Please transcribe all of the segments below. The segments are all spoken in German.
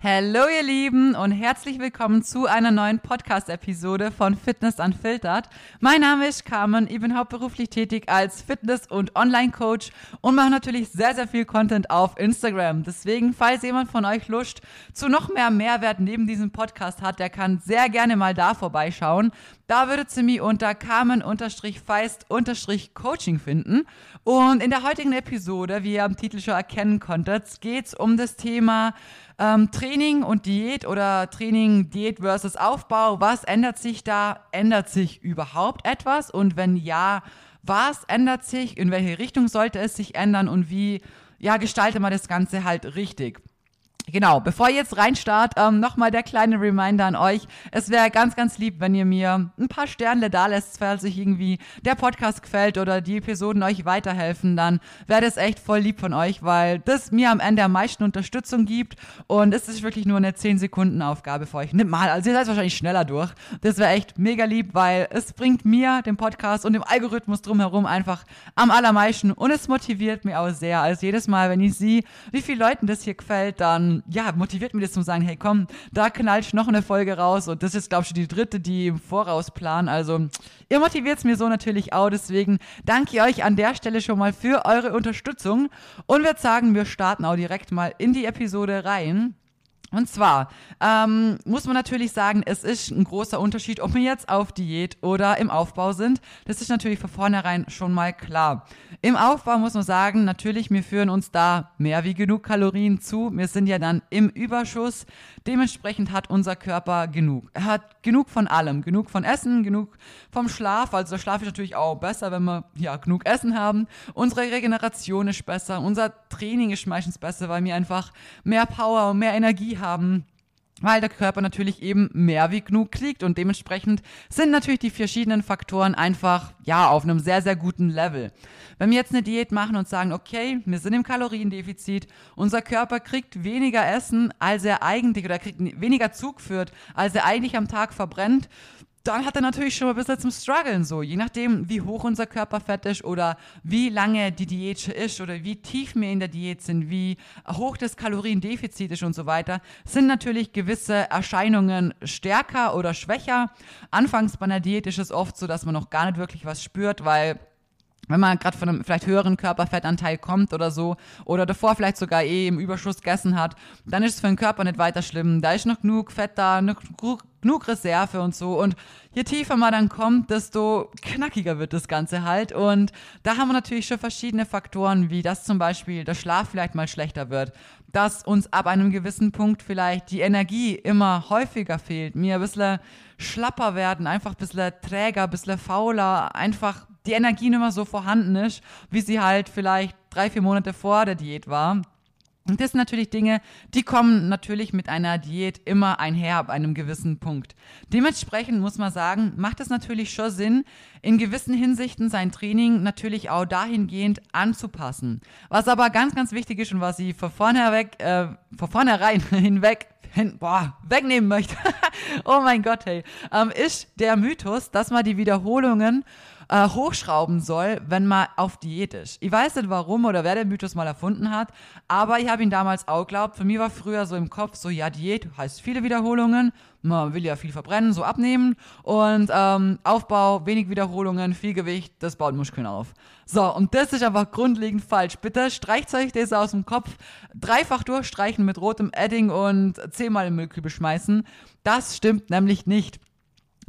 Hallo ihr Lieben und herzlich willkommen zu einer neuen Podcast-Episode von Fitness Unfiltered. Mein Name ist Carmen, ich bin hauptberuflich tätig als Fitness- und Online-Coach und mache natürlich sehr, sehr viel Content auf Instagram. Deswegen, falls jemand von euch Lust zu noch mehr Mehrwert neben diesem Podcast hat, der kann sehr gerne mal da vorbeischauen. Da würdet ihr mich unter Carmen-Feist-Coaching finden. Und in der heutigen Episode, wie ihr am Titel schon erkennen konntet, geht es um das Thema ähm, Training und Diät oder Training, Diät versus Aufbau, was ändert sich da? Ändert sich überhaupt etwas? Und wenn ja, was ändert sich? In welche Richtung sollte es sich ändern? Und wie ja, gestaltet man das Ganze halt richtig? Genau, bevor ihr jetzt reinstart, ähm, nochmal der kleine Reminder an euch. Es wäre ganz, ganz lieb, wenn ihr mir ein paar Sterne da lässt, falls euch irgendwie der Podcast gefällt oder die Episoden euch weiterhelfen, dann wäre das echt voll lieb von euch, weil das mir am Ende am meisten Unterstützung gibt und es ist wirklich nur eine 10 Sekunden Aufgabe für euch. Nimmt mal, also ihr seid wahrscheinlich schneller durch. Das wäre echt mega lieb, weil es bringt mir, dem Podcast und dem Algorithmus drumherum einfach am allermeisten und es motiviert mich auch sehr. Also jedes Mal, wenn ich sehe, wie vielen Leuten das hier gefällt, dann ja, motiviert mich das zum sagen, hey komm, da knallt noch eine Folge raus und das ist, glaube ich, die dritte, die im Voraus planen. Also ihr motiviert es mir so natürlich auch, deswegen danke ich euch an der Stelle schon mal für eure Unterstützung und würde sagen, wir starten auch direkt mal in die Episode rein. Und zwar ähm, muss man natürlich sagen, es ist ein großer Unterschied, ob wir jetzt auf Diät oder im Aufbau sind. Das ist natürlich von vornherein schon mal klar. Im Aufbau muss man sagen, natürlich, wir führen uns da mehr wie genug Kalorien zu. Wir sind ja dann im Überschuss. Dementsprechend hat unser Körper genug. Er hat genug von allem. Genug von Essen, genug vom Schlaf. Also der Schlaf ist natürlich auch besser, wenn wir ja genug Essen haben. Unsere Regeneration ist besser. Unser Training ist meistens besser, weil wir einfach mehr Power und mehr Energie haben weil der Körper natürlich eben mehr wie genug kriegt und dementsprechend sind natürlich die verschiedenen Faktoren einfach ja auf einem sehr sehr guten Level. Wenn wir jetzt eine Diät machen und sagen, okay, wir sind im Kaloriendefizit, unser Körper kriegt weniger Essen, als er eigentlich oder kriegt weniger Zug führt, als er eigentlich am Tag verbrennt, dann hat er natürlich schon mal ein bisschen zum Struggeln so. Je nachdem, wie hoch unser Körperfett ist oder wie lange die Diät ist oder wie tief wir in der Diät sind, wie hoch das Kaloriendefizit ist und so weiter, sind natürlich gewisse Erscheinungen stärker oder schwächer. Anfangs bei einer Diät ist es oft so, dass man noch gar nicht wirklich was spürt, weil wenn man gerade von einem vielleicht höheren Körperfettanteil kommt oder so, oder davor vielleicht sogar eh im Überschuss gegessen hat, dann ist es für den Körper nicht weiter schlimm. Da ist noch genug Fett da, noch genug Reserve und so. Und je tiefer man dann kommt, desto knackiger wird das Ganze halt. Und da haben wir natürlich schon verschiedene Faktoren, wie dass zum Beispiel der Schlaf vielleicht mal schlechter wird, dass uns ab einem gewissen Punkt vielleicht die Energie immer häufiger fehlt, mir ein bisschen schlapper werden, einfach ein bisschen träger, ein bisschen fauler, einfach die Energie nicht mehr so vorhanden ist, wie sie halt vielleicht drei, vier Monate vor der Diät war. Und das sind natürlich Dinge, die kommen natürlich mit einer Diät immer einher ab einem gewissen Punkt. Dementsprechend muss man sagen, macht es natürlich schon Sinn, in gewissen Hinsichten sein Training natürlich auch dahingehend anzupassen. Was aber ganz, ganz wichtig ist und was ich von vornherein, äh, von vornherein hinweg hin, boah, wegnehmen möchte, oh mein Gott, hey, ähm, ist der Mythos, dass man die Wiederholungen äh, hochschrauben soll, wenn man auf Diät ist. Ich weiß nicht warum oder wer den Mythos mal erfunden hat, aber ich habe ihn damals auch geglaubt. Für mich war früher so im Kopf so, ja, Diät heißt viele Wiederholungen, man will ja viel verbrennen, so abnehmen und ähm, Aufbau, wenig Wiederholungen, viel Gewicht, das baut Muskeln auf. So, und das ist einfach grundlegend falsch. Bitte streicht euch das aus dem Kopf, dreifach durchstreichen mit rotem Edding und zehnmal im Müllkübel schmeißen. Das stimmt nämlich nicht.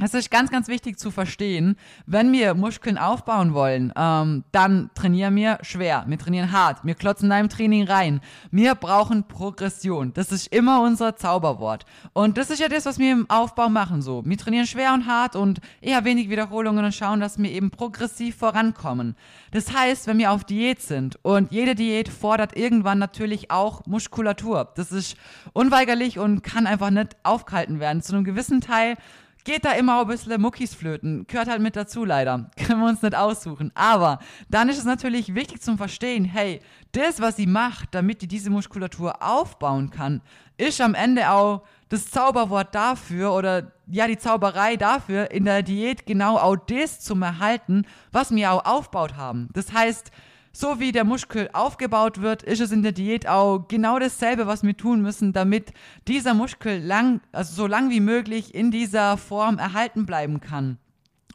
Es ist ganz, ganz wichtig zu verstehen, wenn wir Muskeln aufbauen wollen, ähm, dann trainieren wir schwer, wir trainieren hart, wir klotzen da im Training rein. Wir brauchen Progression. Das ist immer unser Zauberwort. Und das ist ja das, was wir im Aufbau machen so. Wir trainieren schwer und hart und eher wenig Wiederholungen und schauen, dass wir eben progressiv vorankommen. Das heißt, wenn wir auf Diät sind und jede Diät fordert irgendwann natürlich auch Muskulatur. Das ist unweigerlich und kann einfach nicht aufgehalten werden. Zu einem gewissen Teil geht da immer ein bisschen Muckis flöten. Gehört halt mit dazu leider. Können wir uns nicht aussuchen. Aber dann ist es natürlich wichtig zum Verstehen, hey, das, was sie macht, damit die diese Muskulatur aufbauen kann, ist am Ende auch das Zauberwort dafür oder ja, die Zauberei dafür, in der Diät genau auch das zu erhalten, was wir auch aufbaut haben. Das heißt, so wie der Muskel aufgebaut wird, ist es in der Diät auch genau dasselbe, was wir tun müssen, damit dieser Muskel lang, also so lang wie möglich in dieser Form erhalten bleiben kann.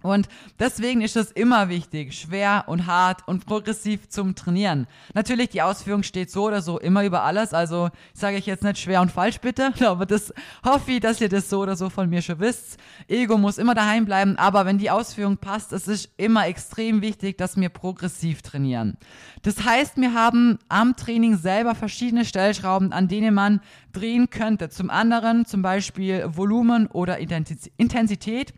Und deswegen ist es immer wichtig, schwer und hart und progressiv zum Trainieren. Natürlich, die Ausführung steht so oder so immer über alles. Also sage ich jetzt nicht schwer und falsch bitte, aber das hoffe ich, dass ihr das so oder so von mir schon wisst. Ego muss immer daheim bleiben, aber wenn die Ausführung passt, es ist immer extrem wichtig, dass wir progressiv trainieren. Das heißt, wir haben am Training selber verschiedene Stellschrauben, an denen man drehen könnte. Zum anderen zum Beispiel Volumen oder Intensität.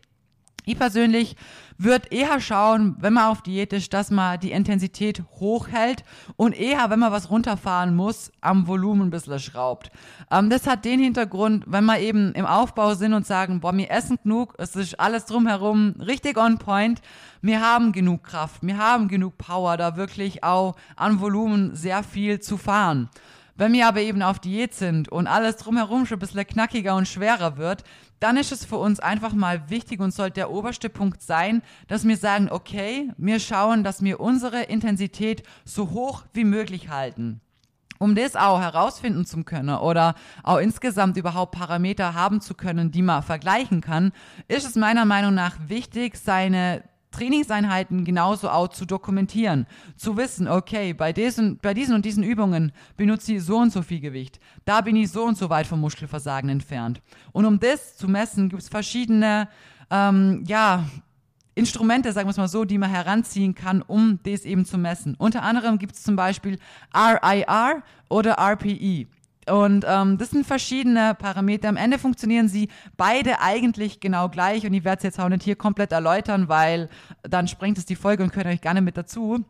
Ich persönlich würde eher schauen, wenn man auf Diät ist, dass man die Intensität hochhält und eher, wenn man was runterfahren muss, am Volumen ein bisschen schraubt. Ähm, das hat den Hintergrund, wenn wir eben im Aufbau sind und sagen, boah, wir essen genug, es ist alles drumherum richtig on point, wir haben genug Kraft, wir haben genug Power, da wirklich auch an Volumen sehr viel zu fahren. Wenn wir aber eben auf Diät sind und alles drumherum schon ein bisschen knackiger und schwerer wird, dann ist es für uns einfach mal wichtig und sollte der oberste Punkt sein, dass wir sagen, okay, wir schauen, dass wir unsere Intensität so hoch wie möglich halten. Um das auch herausfinden zu können oder auch insgesamt überhaupt Parameter haben zu können, die man vergleichen kann, ist es meiner Meinung nach wichtig, seine Trainingseinheiten genauso auch zu dokumentieren, zu wissen, okay, bei diesen, bei diesen und diesen Übungen benutze ich so und so viel Gewicht, da bin ich so und so weit vom Muskelversagen entfernt. Und um das zu messen, gibt es verschiedene, ähm, ja, Instrumente, sagen wir es mal so, die man heranziehen kann, um das eben zu messen. Unter anderem gibt es zum Beispiel RIR oder RPE. Und ähm, das sind verschiedene Parameter. Am Ende funktionieren sie beide eigentlich genau gleich. Und ich werde es jetzt auch nicht hier komplett erläutern, weil dann sprengt es die Folge und könnt euch gerne mit dazu.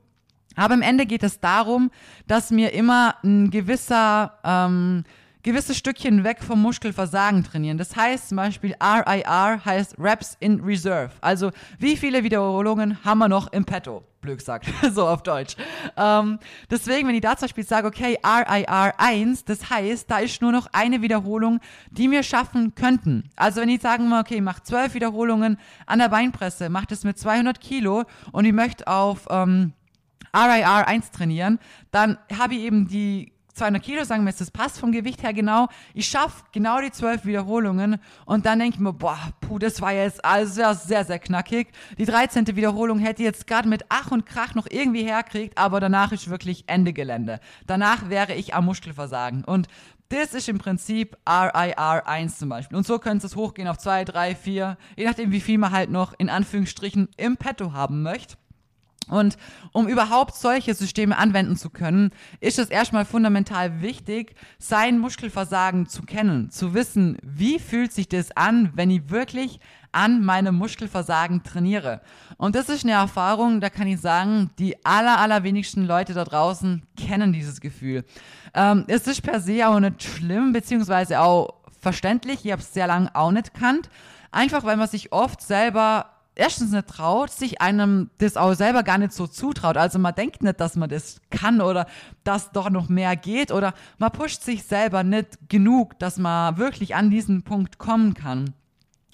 Aber am Ende geht es darum, dass mir immer ein gewisser ähm, gewisse Stückchen weg vom Muskelversagen trainieren. Das heißt zum Beispiel RIR heißt Reps in Reserve. Also wie viele Wiederholungen haben wir noch im Petto? Blöd gesagt, so auf Deutsch. Ähm, deswegen, wenn ich da zum Beispiel sage, okay, RIR 1, das heißt, da ist nur noch eine Wiederholung, die wir schaffen könnten. Also wenn ich sagen will, okay, ich mache zwölf Wiederholungen an der Beinpresse, mache das mit 200 Kilo und ich möchte auf ähm, RIR 1 trainieren, dann habe ich eben die 200 Kilo, sagen wir jetzt, das passt vom Gewicht her genau. Ich schaffe genau die 12 Wiederholungen und dann denke ich mir, boah, puh, das war jetzt also sehr, sehr knackig. Die 13. Wiederholung hätte ich jetzt gerade mit Ach und Krach noch irgendwie herkriegt, aber danach ist wirklich Ende Gelände. Danach wäre ich am Muskelversagen. Und das ist im Prinzip RIR 1 zum Beispiel. Und so könnte es hochgehen auf 2, 3, 4, je nachdem, wie viel man halt noch in Anführungsstrichen im Petto haben möchte. Und um überhaupt solche Systeme anwenden zu können, ist es erstmal fundamental wichtig, sein Muskelversagen zu kennen, zu wissen, wie fühlt sich das an, wenn ich wirklich an meinem Muskelversagen trainiere. Und das ist eine Erfahrung, da kann ich sagen, die aller, allerwenigsten Leute da draußen kennen dieses Gefühl. Ähm, es ist per se auch nicht schlimm, beziehungsweise auch verständlich. Ich habe es sehr lange auch nicht kannt. Einfach weil man sich oft selber erstens nicht traut, sich einem das auch selber gar nicht so zutraut. Also man denkt nicht, dass man das kann oder dass doch noch mehr geht oder man pusht sich selber nicht genug, dass man wirklich an diesen Punkt kommen kann.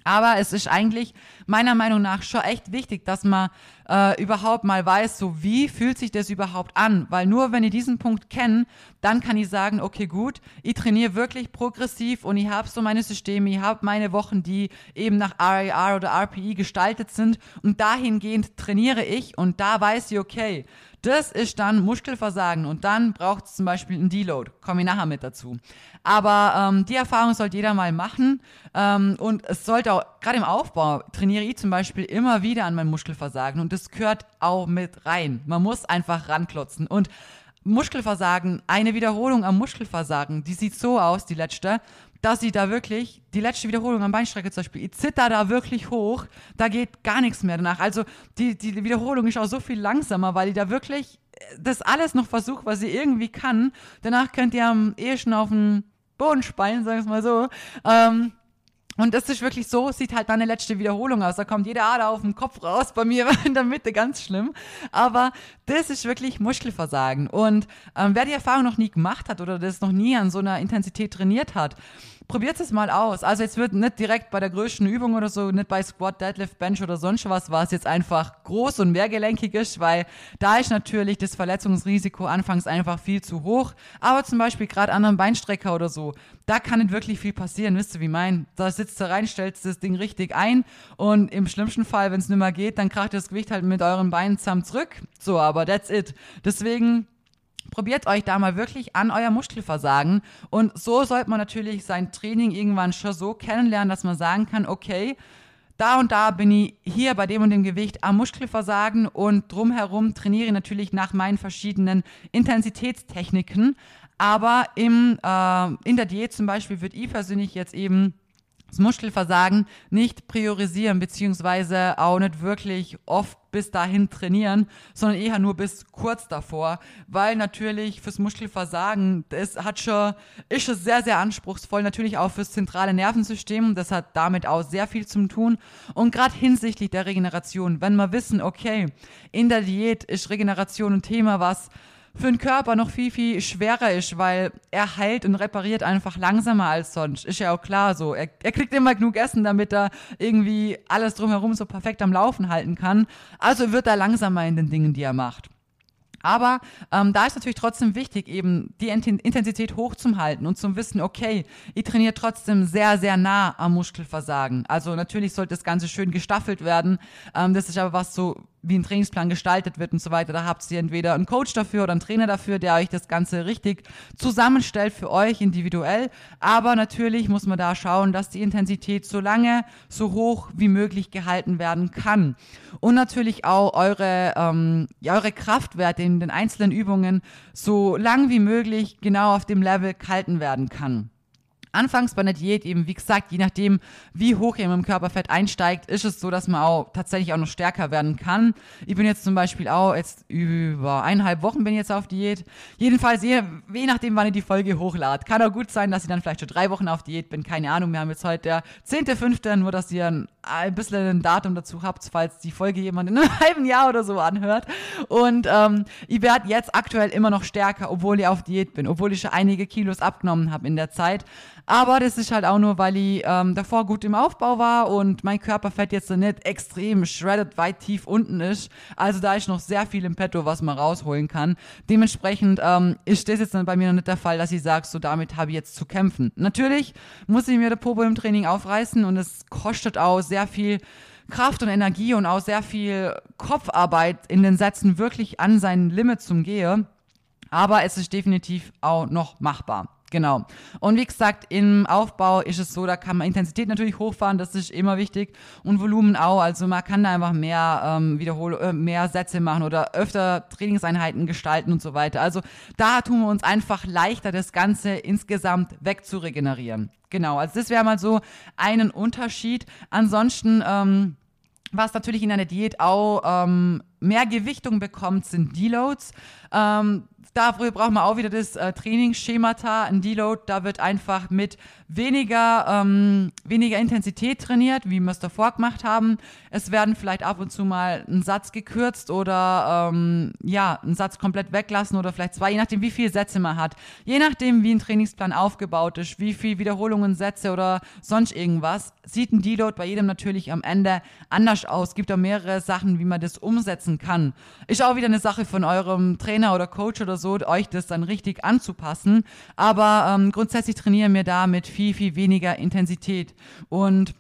Aber es ist eigentlich meiner Meinung nach schon echt wichtig, dass man äh, überhaupt mal weiß, so wie fühlt sich das überhaupt an. Weil nur wenn ich diesen Punkt kenne, dann kann ich sagen, okay gut, ich trainiere wirklich progressiv und ich habe so meine Systeme, ich habe meine Wochen, die eben nach RAR oder RPI gestaltet sind und dahingehend trainiere ich und da weiß ich, okay, das ist dann Muskelversagen und dann braucht es zum Beispiel einen Deload. Komme ich nachher mit dazu. Aber ähm, die Erfahrung sollte jeder mal machen ähm, und es sollte auch, gerade im Aufbau, trainiere ich zum Beispiel immer wieder an meinem Muskelversagen und das gehört auch mit rein. Man muss einfach ranklotzen und Muskelversagen, eine Wiederholung am Muskelversagen, die sieht so aus, die letzte, dass sie da wirklich, die letzte Wiederholung am Beinstrecke zum Beispiel, ich zitter da wirklich hoch, da geht gar nichts mehr danach. Also die, die Wiederholung ist auch so viel langsamer, weil ich da wirklich das alles noch versuche, was ich irgendwie kann. Danach könnt ihr am ehesten auf den Boden speien, sagen wir es mal so. Ähm, und das ist wirklich so, sieht halt dann eine letzte Wiederholung aus. Da kommt jede Ader auf dem Kopf raus, bei mir in der Mitte ganz schlimm. Aber das ist wirklich Muskelversagen. Und ähm, wer die Erfahrung noch nie gemacht hat oder das noch nie an so einer Intensität trainiert hat, probiert es mal aus. Also jetzt wird nicht direkt bei der größten Übung oder so, nicht bei Squat, Deadlift, Bench oder sonst was, was jetzt einfach groß und mehrgelenkig ist, weil da ist natürlich das Verletzungsrisiko anfangs einfach viel zu hoch. Aber zum Beispiel gerade an einem Beinstrecker oder so, da kann nicht wirklich viel passieren. Wisst ihr, wie mein? Da sitzt du rein, stellst das Ding richtig ein und im schlimmsten Fall, wenn es nicht mehr geht, dann kracht das Gewicht halt mit euren Beinen zusammen zurück. So, aber that's it. Deswegen probiert euch da mal wirklich an euer Muskelversagen. Und so sollte man natürlich sein Training irgendwann schon so kennenlernen, dass man sagen kann, okay, da und da bin ich hier bei dem und dem Gewicht am Muskelversagen und drumherum trainiere ich natürlich nach meinen verschiedenen Intensitätstechniken. Aber im, äh, in der Diät zum Beispiel würde ich persönlich jetzt eben das Muskelversagen nicht priorisieren, beziehungsweise auch nicht wirklich oft bis dahin trainieren, sondern eher nur bis kurz davor, weil natürlich fürs Muskelversagen, das hat schon, ist schon sehr, sehr anspruchsvoll, natürlich auch fürs zentrale Nervensystem, das hat damit auch sehr viel zu tun. Und gerade hinsichtlich der Regeneration, wenn wir wissen, okay, in der Diät ist Regeneration ein Thema, was für den Körper noch viel, viel schwerer ist, weil er heilt und repariert einfach langsamer als sonst. Ist ja auch klar so. Er, er kriegt immer genug Essen, damit er irgendwie alles drumherum so perfekt am Laufen halten kann. Also wird er langsamer in den Dingen, die er macht. Aber ähm, da ist natürlich trotzdem wichtig, eben die Intensität hochzuhalten und zu wissen, okay, ich trainiere trotzdem sehr, sehr nah am Muskelversagen. Also natürlich sollte das Ganze schön gestaffelt werden. Ähm, das ist aber was so wie ein Trainingsplan gestaltet wird und so weiter. Da habt ihr entweder einen Coach dafür oder einen Trainer dafür, der euch das Ganze richtig zusammenstellt für euch individuell. Aber natürlich muss man da schauen, dass die Intensität so lange, so hoch wie möglich gehalten werden kann. Und natürlich auch eure, ähm, ja, eure Kraftwerte in den einzelnen Übungen so lang wie möglich genau auf dem Level gehalten werden kann. Anfangs bei einer Diät eben, wie gesagt, je nachdem, wie hoch ihr im Körperfett einsteigt, ist es so, dass man auch tatsächlich auch noch stärker werden kann. Ich bin jetzt zum Beispiel auch jetzt über eineinhalb Wochen bin ich jetzt auf Diät. Jedenfalls, je, je nachdem, wann ich die Folge hochlade. Kann auch gut sein, dass ich dann vielleicht schon drei Wochen auf Diät bin. Keine Ahnung, wir haben jetzt heute der 10.5., nur dass ihr ein, bisschen ein Datum dazu habt, falls die Folge jemand in einem halben Jahr oder so anhört. Und ähm, ich werde jetzt aktuell immer noch stärker, obwohl ich auf Diät bin, obwohl ich schon einige Kilos abgenommen habe in der Zeit. Aber das ist halt auch nur, weil ich ähm, davor gut im Aufbau war und mein Körperfett jetzt nicht extrem shredded weit tief unten ist. Also da ist noch sehr viel im Petto, was man rausholen kann. Dementsprechend ähm, ist das jetzt bei mir noch nicht der Fall, dass ich sage, so damit habe ich jetzt zu kämpfen. Natürlich muss ich mir der Popo im Training aufreißen und es kostet auch sehr viel Kraft und Energie und auch sehr viel Kopfarbeit in den Sätzen wirklich an sein Limit zum Gehe. Aber es ist definitiv auch noch machbar. Genau. Und wie gesagt, im Aufbau ist es so, da kann man Intensität natürlich hochfahren, das ist immer wichtig. Und Volumen auch. Also man kann da einfach mehr ähm, Wiederhol äh, mehr Sätze machen oder öfter Trainingseinheiten gestalten und so weiter. Also da tun wir uns einfach leichter, das Ganze insgesamt wegzuregenerieren. Genau, also das wäre mal so einen Unterschied. Ansonsten, ähm, was natürlich in einer Diät auch ähm, mehr Gewichtung bekommt, sind Deloads. Ähm, Dafür brauchen wir auch wieder das äh, Trainingsschemata, ein Deload. Da wird einfach mit weniger, ähm, weniger Intensität trainiert, wie wir es davor gemacht haben. Es werden vielleicht ab und zu mal ein Satz gekürzt oder ähm, ja, einen Satz komplett weglassen oder vielleicht zwei, je nachdem, wie viele Sätze man hat. Je nachdem, wie ein Trainingsplan aufgebaut ist, wie viel Wiederholungen, Sätze oder sonst irgendwas, sieht ein Deload bei jedem natürlich am Ende anders aus. Gibt da mehrere Sachen, wie man das umsetzen kann. Ist auch wieder eine Sache von eurem Trainer oder Coach oder so, euch das dann richtig anzupassen. Aber ähm, grundsätzlich trainieren wir da mit viel, viel weniger Intensität. Und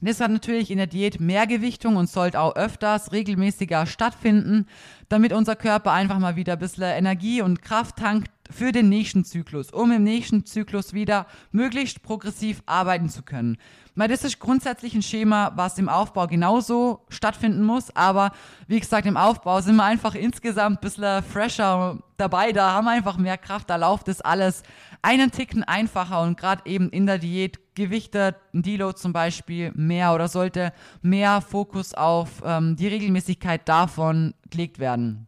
das hat natürlich in der Diät mehr Gewichtung und sollte auch öfters regelmäßiger stattfinden, damit unser Körper einfach mal wieder ein bisschen Energie und Kraft tankt für den nächsten Zyklus, um im nächsten Zyklus wieder möglichst progressiv arbeiten zu können. Das ist grundsätzlich ein Schema, was im Aufbau genauso stattfinden muss. Aber wie gesagt, im Aufbau sind wir einfach insgesamt ein bisschen fresher dabei. Da haben wir einfach mehr Kraft. Da läuft das alles einen Ticken einfacher. Und gerade eben in der Diät gewichtet ein Deload zum Beispiel mehr oder sollte mehr Fokus auf ähm, die Regelmäßigkeit davon gelegt werden.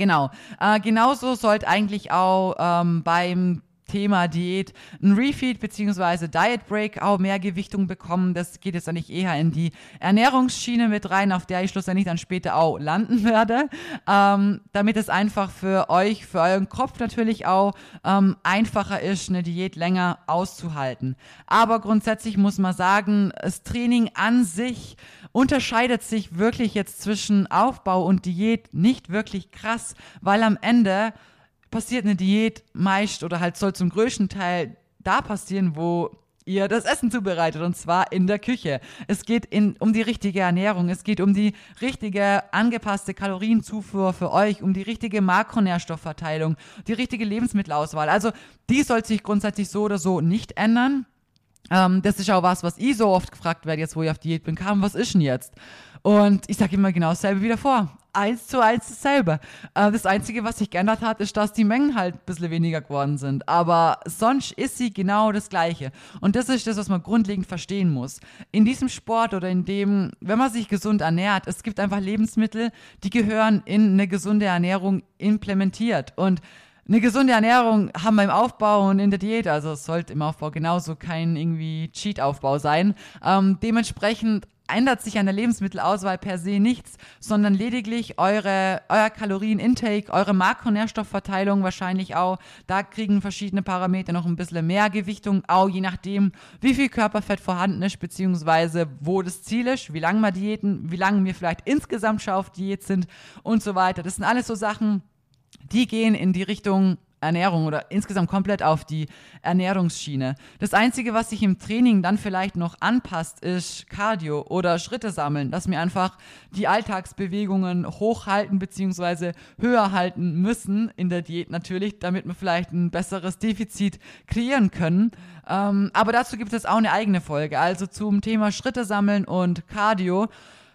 Genau. Äh, genauso sollte eigentlich auch ähm, beim Thema Diät ein Refeed bzw. Diet Break auch mehr Gewichtung bekommen. Das geht jetzt eigentlich eher in die Ernährungsschiene mit rein, auf der ich schlussendlich dann später auch landen werde, ähm, damit es einfach für euch, für euren Kopf natürlich auch ähm, einfacher ist, eine Diät länger auszuhalten. Aber grundsätzlich muss man sagen, das Training an sich unterscheidet sich wirklich jetzt zwischen Aufbau und Diät nicht wirklich krass, weil am Ende passiert eine Diät meist oder halt soll zum größten Teil da passieren, wo ihr das Essen zubereitet und zwar in der Küche. Es geht in, um die richtige Ernährung, es geht um die richtige angepasste Kalorienzufuhr für euch, um die richtige Makronährstoffverteilung, die richtige Lebensmittelauswahl. Also die soll sich grundsätzlich so oder so nicht ändern. Ähm, das ist auch was, was ich so oft gefragt werde, jetzt wo ich auf Diät bin. Kam, was ist denn jetzt? Und ich sage immer genau dasselbe wieder vor eins zu eins dasselbe. Äh, das Einzige, was sich geändert hat, ist, dass die Mengen halt ein bisschen weniger geworden sind. Aber sonst ist sie genau das Gleiche. Und das ist das, was man grundlegend verstehen muss. In diesem Sport oder in dem, wenn man sich gesund ernährt, es gibt einfach Lebensmittel, die gehören in eine gesunde Ernährung implementiert. Und eine gesunde Ernährung haben wir im Aufbau und in der Diät. Also es sollte im Aufbau genauso kein irgendwie Cheat-Aufbau sein. Ähm, dementsprechend ändert sich an der Lebensmittelauswahl per se nichts, sondern lediglich eure, euer Kalorienintake, eure Makronährstoffverteilung wahrscheinlich auch. Da kriegen verschiedene Parameter noch ein bisschen mehr Gewichtung, auch je nachdem, wie viel Körperfett vorhanden ist, beziehungsweise wo das Ziel ist, wie lange wir Diäten, wie lange wir vielleicht insgesamt schon auf Diät sind und so weiter. Das sind alles so Sachen, die gehen in die Richtung Ernährung oder insgesamt komplett auf die Ernährungsschiene. Das Einzige, was sich im Training dann vielleicht noch anpasst, ist Cardio oder Schritte sammeln, dass wir einfach die Alltagsbewegungen hochhalten bzw. höher halten müssen in der Diät natürlich, damit wir vielleicht ein besseres Defizit kreieren können. Ähm, aber dazu gibt es auch eine eigene Folge, also zum Thema Schritte sammeln und Cardio.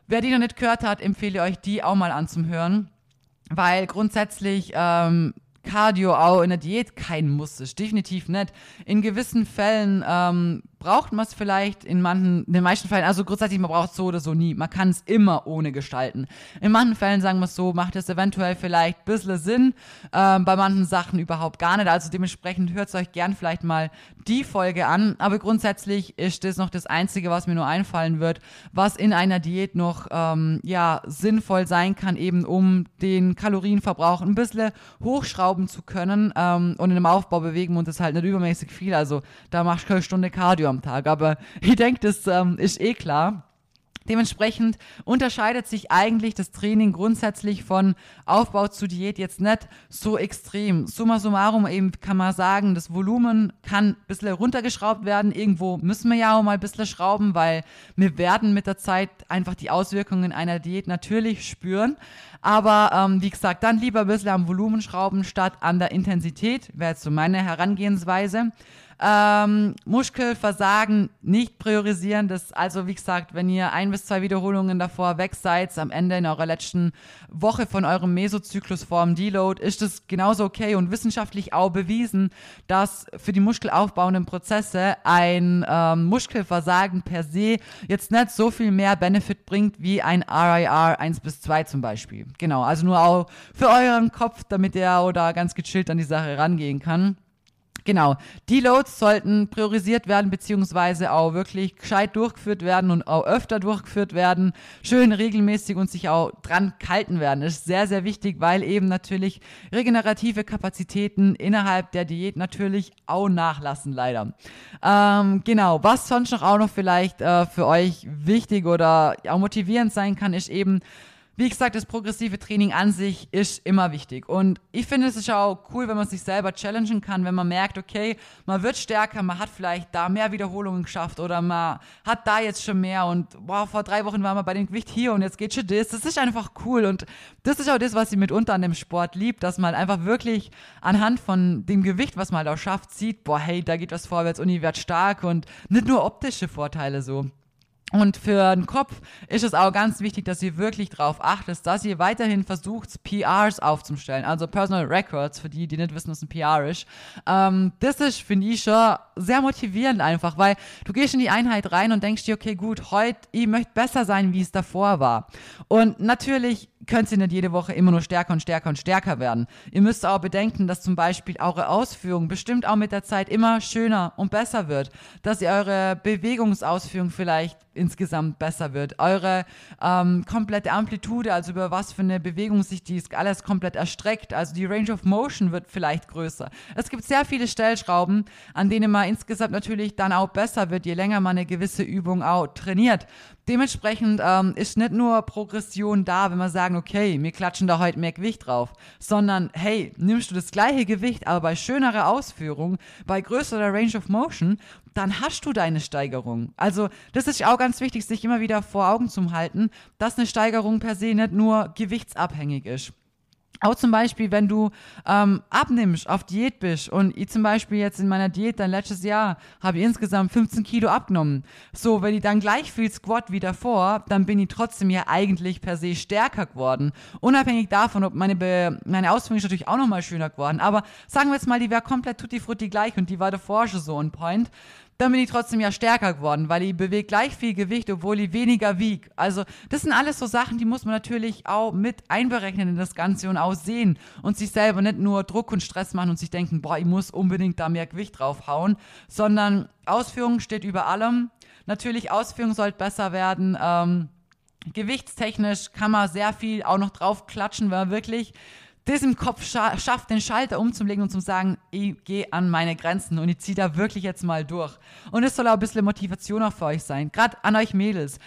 Wer die noch nicht gehört hat, empfehle euch die auch mal anzuhören weil grundsätzlich ähm, Cardio auch in der Diät kein Muss ist. Definitiv nicht. In gewissen Fällen ähm, braucht man es vielleicht, in manchen, in den meisten Fällen, also grundsätzlich, man braucht es so oder so nie. Man kann es immer ohne gestalten. In manchen Fällen, sagen wir es so, macht es eventuell vielleicht ein bisschen Sinn, ähm, bei manchen Sachen überhaupt gar nicht. Also dementsprechend hört es euch gern vielleicht mal die Folge an. Aber grundsätzlich ist das noch das Einzige, was mir nur einfallen wird, was in einer Diät noch ähm, ja, sinnvoll sein kann, eben um den Kalorienverbrauch ein bisschen hochschrauben zu können. Ähm, und in einem Aufbau bewegen wir uns halt nicht übermäßig viel. Also da machst du eine Stunde Cardio am Tag. Aber ich denke, das ähm, ist eh klar. Dementsprechend unterscheidet sich eigentlich das Training grundsätzlich von Aufbau zu Diät jetzt nicht so extrem. Summa summarum eben kann man sagen, das Volumen kann ein bisschen runtergeschraubt werden. Irgendwo müssen wir ja auch mal ein bisschen schrauben, weil wir werden mit der Zeit einfach die Auswirkungen einer Diät natürlich spüren. Aber ähm, wie gesagt, dann lieber ein bisschen am Volumen schrauben statt an der Intensität, wäre jetzt so meine Herangehensweise. Ähm, Muskelversagen nicht priorisieren. Das, also wie gesagt, wenn ihr ein bis zwei Wiederholungen davor weg seid, am Ende in eurer letzten Woche von eurem Mesozyklus vorm Deload, ist das genauso okay und wissenschaftlich auch bewiesen, dass für die muskelaufbauenden Prozesse ein ähm, Muskelversagen per se jetzt nicht so viel mehr Benefit bringt wie ein RIR 1 bis 2 zum Beispiel. Genau, also nur auch für euren Kopf, damit ihr oder ganz gechillt an die Sache rangehen kann. Genau. Die Loads sollten priorisiert werden, beziehungsweise auch wirklich gescheit durchgeführt werden und auch öfter durchgeführt werden. Schön regelmäßig und sich auch dran kalten werden. Das ist sehr, sehr wichtig, weil eben natürlich regenerative Kapazitäten innerhalb der Diät natürlich auch nachlassen, leider. Ähm, genau. Was sonst noch auch noch vielleicht äh, für euch wichtig oder auch motivierend sein kann, ist eben, wie gesagt, das progressive Training an sich ist immer wichtig. Und ich finde, es ist auch cool, wenn man sich selber challengen kann, wenn man merkt, okay, man wird stärker, man hat vielleicht da mehr Wiederholungen geschafft oder man hat da jetzt schon mehr und wow, vor drei Wochen waren wir bei dem Gewicht hier und jetzt geht schon das. Das ist einfach cool und das ist auch das, was ich mitunter an dem Sport liebt, dass man einfach wirklich anhand von dem Gewicht, was man auch schafft, sieht, boah, hey, da geht was vorwärts und ich werde stark und nicht nur optische Vorteile so. Und für den Kopf ist es auch ganz wichtig, dass ihr wirklich darauf achtet, dass ihr weiterhin versucht, PRs aufzustellen, also Personal Records, für die, die nicht wissen, was ein PR ist. Ähm, das ist, finde ich, schon sehr motivierend einfach, weil du gehst in die Einheit rein und denkst dir, okay, gut, heute, ich möchte besser sein, wie es davor war. Und natürlich könnt ihr nicht jede Woche immer nur stärker und stärker und stärker werden. Ihr müsst auch bedenken, dass zum Beispiel eure Ausführung bestimmt auch mit der Zeit immer schöner und besser wird, dass ihr eure Bewegungsausführung vielleicht insgesamt besser wird. Eure ähm, komplette Amplitude, also über was für eine Bewegung sich dies alles komplett erstreckt. Also die Range of Motion wird vielleicht größer. Es gibt sehr viele Stellschrauben, an denen man insgesamt natürlich dann auch besser wird, je länger man eine gewisse Übung auch trainiert. Dementsprechend ähm, ist nicht nur Progression da, wenn wir sagen, okay, wir klatschen da heute mehr Gewicht drauf, sondern hey, nimmst du das gleiche Gewicht, aber bei schönerer Ausführung, bei größerer Range of Motion, dann hast du deine Steigerung. Also das ist auch ganz wichtig, sich immer wieder vor Augen zu halten, dass eine Steigerung per se nicht nur gewichtsabhängig ist. Auch zum Beispiel, wenn du ähm, abnimmst, auf Diät bist und ich zum Beispiel jetzt in meiner Diät dann letztes Jahr habe ich insgesamt 15 Kilo abgenommen. So, wenn ich dann gleich viel Squat wie davor, dann bin ich trotzdem ja eigentlich per se stärker geworden. Unabhängig davon, ob meine, Be meine Ausführung ist natürlich auch nochmal schöner geworden. Aber sagen wir jetzt mal, die wäre komplett tutti frutti gleich und die war davor schon so ein Point dann bin ich trotzdem ja stärker geworden, weil ich bewege gleich viel Gewicht, obwohl ich weniger wiege. Also das sind alles so Sachen, die muss man natürlich auch mit einberechnen in das Ganze und auch sehen und sich selber nicht nur Druck und Stress machen und sich denken, boah, ich muss unbedingt da mehr Gewicht draufhauen, sondern Ausführung steht über allem. Natürlich, Ausführung sollte besser werden. Ähm, gewichtstechnisch kann man sehr viel auch noch drauf klatschen, weil wirklich das im Kopf scha schafft, den Schalter umzulegen und zu sagen, ich gehe an meine Grenzen und ich ziehe da wirklich jetzt mal durch. Und es soll auch ein bisschen Motivation auch für euch sein, gerade an euch Mädels.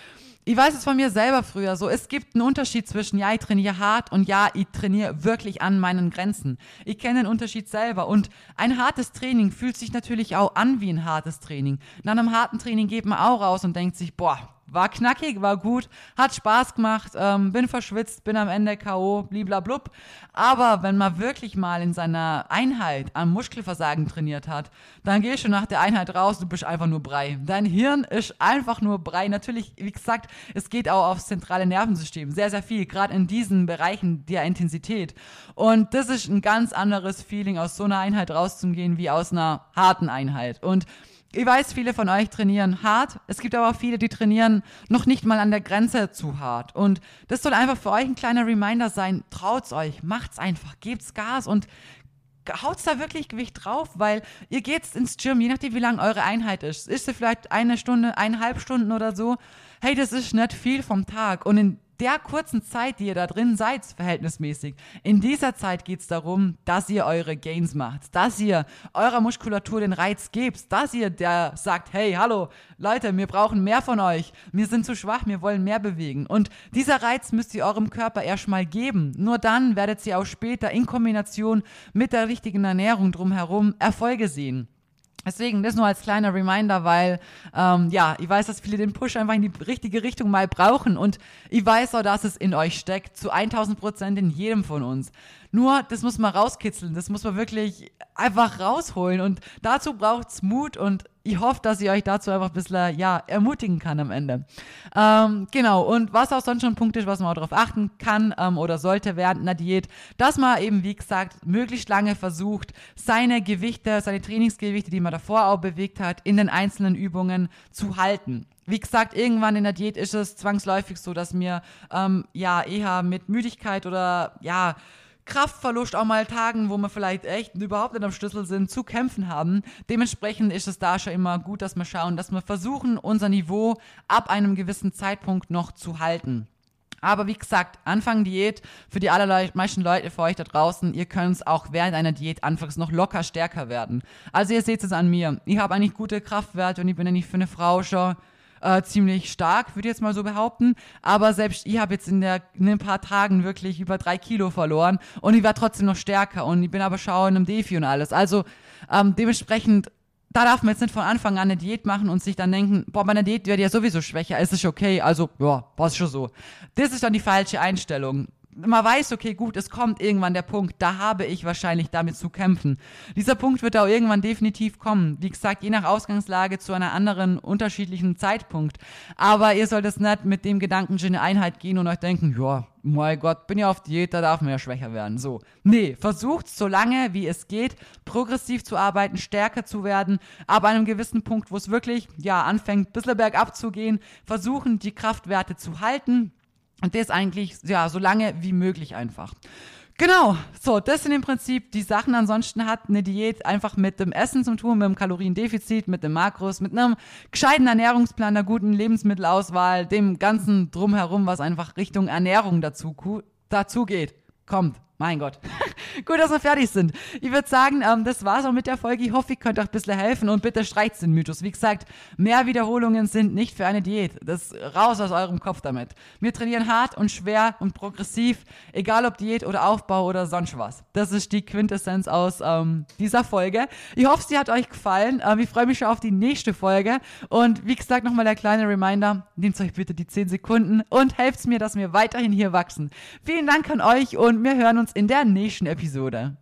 Ich weiß es von mir selber früher so. Es gibt einen Unterschied zwischen, ja, ich trainiere hart und ja, ich trainiere wirklich an meinen Grenzen. Ich kenne den Unterschied selber und ein hartes Training fühlt sich natürlich auch an wie ein hartes Training. Nach einem harten Training geht man auch raus und denkt sich, boah, war knackig, war gut, hat Spaß gemacht, ähm, bin verschwitzt, bin am Ende K.O., bliblablub. Aber wenn man wirklich mal in seiner Einheit am Muskelversagen trainiert hat, dann gehst du nach der Einheit raus, du bist einfach nur Brei. Dein Hirn ist einfach nur Brei. Natürlich, wie gesagt, es geht auch aufs zentrale Nervensystem. Sehr, sehr viel, gerade in diesen Bereichen der Intensität. Und das ist ein ganz anderes Feeling, aus so einer Einheit rauszugehen, wie aus einer harten Einheit. Und ich weiß, viele von euch trainieren hart. Es gibt aber auch viele, die trainieren noch nicht mal an der Grenze zu hart. Und das soll einfach für euch ein kleiner Reminder sein. Traut's euch, macht's einfach, gebt's Gas und haut's da wirklich Gewicht drauf, weil ihr geht's ins Gym, je nachdem, wie lang eure Einheit ist. Ist sie vielleicht eine Stunde, eineinhalb Stunden oder so? Hey, das ist nicht viel vom Tag. Und in der kurzen Zeit, die ihr da drin seid, verhältnismäßig, in dieser Zeit geht es darum, dass ihr eure Gains macht, dass ihr eurer Muskulatur den Reiz gebt, dass ihr der sagt, hey, hallo, Leute, wir brauchen mehr von euch, wir sind zu schwach, wir wollen mehr bewegen. Und dieser Reiz müsst ihr eurem Körper erstmal geben. Nur dann werdet ihr auch später in Kombination mit der richtigen Ernährung drumherum Erfolge sehen. Deswegen, das nur als kleiner Reminder, weil ähm, ja, ich weiß, dass viele den Push einfach in die richtige Richtung mal brauchen und ich weiß auch, dass es in euch steckt, zu 1000 Prozent in jedem von uns. Nur, das muss man rauskitzeln, das muss man wirklich einfach rausholen und dazu braucht es Mut und ich hoffe, dass ich euch dazu einfach ein bisschen ja, ermutigen kann am Ende. Ähm, genau, und was auch sonst schon ein Punkt ist, was man auch darauf achten kann ähm, oder sollte während einer Diät, dass man eben, wie gesagt, möglichst lange versucht, seine Gewichte, seine Trainingsgewichte, die man davor auch bewegt hat, in den einzelnen Übungen zu halten. Wie gesagt, irgendwann in der Diät ist es zwangsläufig so, dass mir ähm, ja eher mit Müdigkeit oder ja Kraftverlust auch mal Tagen, wo wir vielleicht echt überhaupt nicht am Schlüssel sind, zu kämpfen haben. Dementsprechend ist es da schon immer gut, dass wir schauen, dass wir versuchen, unser Niveau ab einem gewissen Zeitpunkt noch zu halten. Aber wie gesagt, Anfang Diät für die allermeisten Leute für euch da draußen, ihr könnt es auch während einer Diät anfangs noch locker stärker werden. Also ihr seht es an mir. Ich habe eigentlich gute Kraftwerte und ich bin ja nicht für eine Frau schon äh, ziemlich stark, würde ich jetzt mal so behaupten. Aber selbst ich habe jetzt in, der, in ein paar Tagen wirklich über drei Kilo verloren und ich war trotzdem noch stärker und ich bin aber schau in einem Defi und alles. Also ähm, dementsprechend da darf man jetzt nicht von Anfang an eine Diät machen und sich dann denken, boah, meine Diät wird ja sowieso schwächer, ist es okay, also ja, passt schon so. Das ist dann die falsche Einstellung man weiß, okay, gut, es kommt irgendwann der Punkt, da habe ich wahrscheinlich damit zu kämpfen. Dieser Punkt wird auch irgendwann definitiv kommen. Wie gesagt, je nach Ausgangslage zu einer anderen, unterschiedlichen Zeitpunkt. Aber ihr sollt es nicht mit dem Gedanken in eine Einheit gehen und euch denken, ja, mein Gott, bin ja auf Diät, da darf man ja schwächer werden. So. Nee, versucht so lange wie es geht, progressiv zu arbeiten, stärker zu werden, aber an einem gewissen Punkt, wo es wirklich, ja, anfängt, ein bisschen bergab zu gehen, versuchen, die Kraftwerte zu halten, Und das eigentlich, ja, so lange wie möglich einfach. Genau, so, das sind im Prinzip die Sachen. Ansonsten hat eine Diät einfach mit dem Essen zu tun, mit dem Kaloriendefizit, mit dem Makros, mit einem gescheiten Ernährungsplan, einer guten Lebensmittelauswahl, dem ganzen Drumherum, was einfach Richtung Ernährung dazu, dazu geht. Kommt. Mein Gott. Gut, dass wir fertig sind. Ich würde sagen, ähm, das war's auch mit der Folge. Ich hoffe, ich könnte euch ein bisschen helfen und bitte streicht den Mythos. Wie gesagt, mehr Wiederholungen sind nicht für eine Diät. Das raus aus eurem Kopf damit. Wir trainieren hart und schwer und progressiv, egal ob Diät oder Aufbau oder sonst was. Das ist die Quintessenz aus ähm, dieser Folge. Ich hoffe, sie hat euch gefallen. Ähm, ich freue mich schon auf die nächste Folge. Und wie gesagt, nochmal der kleine Reminder. Nehmt euch bitte die 10 Sekunden und helft mir, dass wir weiterhin hier wachsen. Vielen Dank an euch und wir hören uns uns in der nächsten Episode.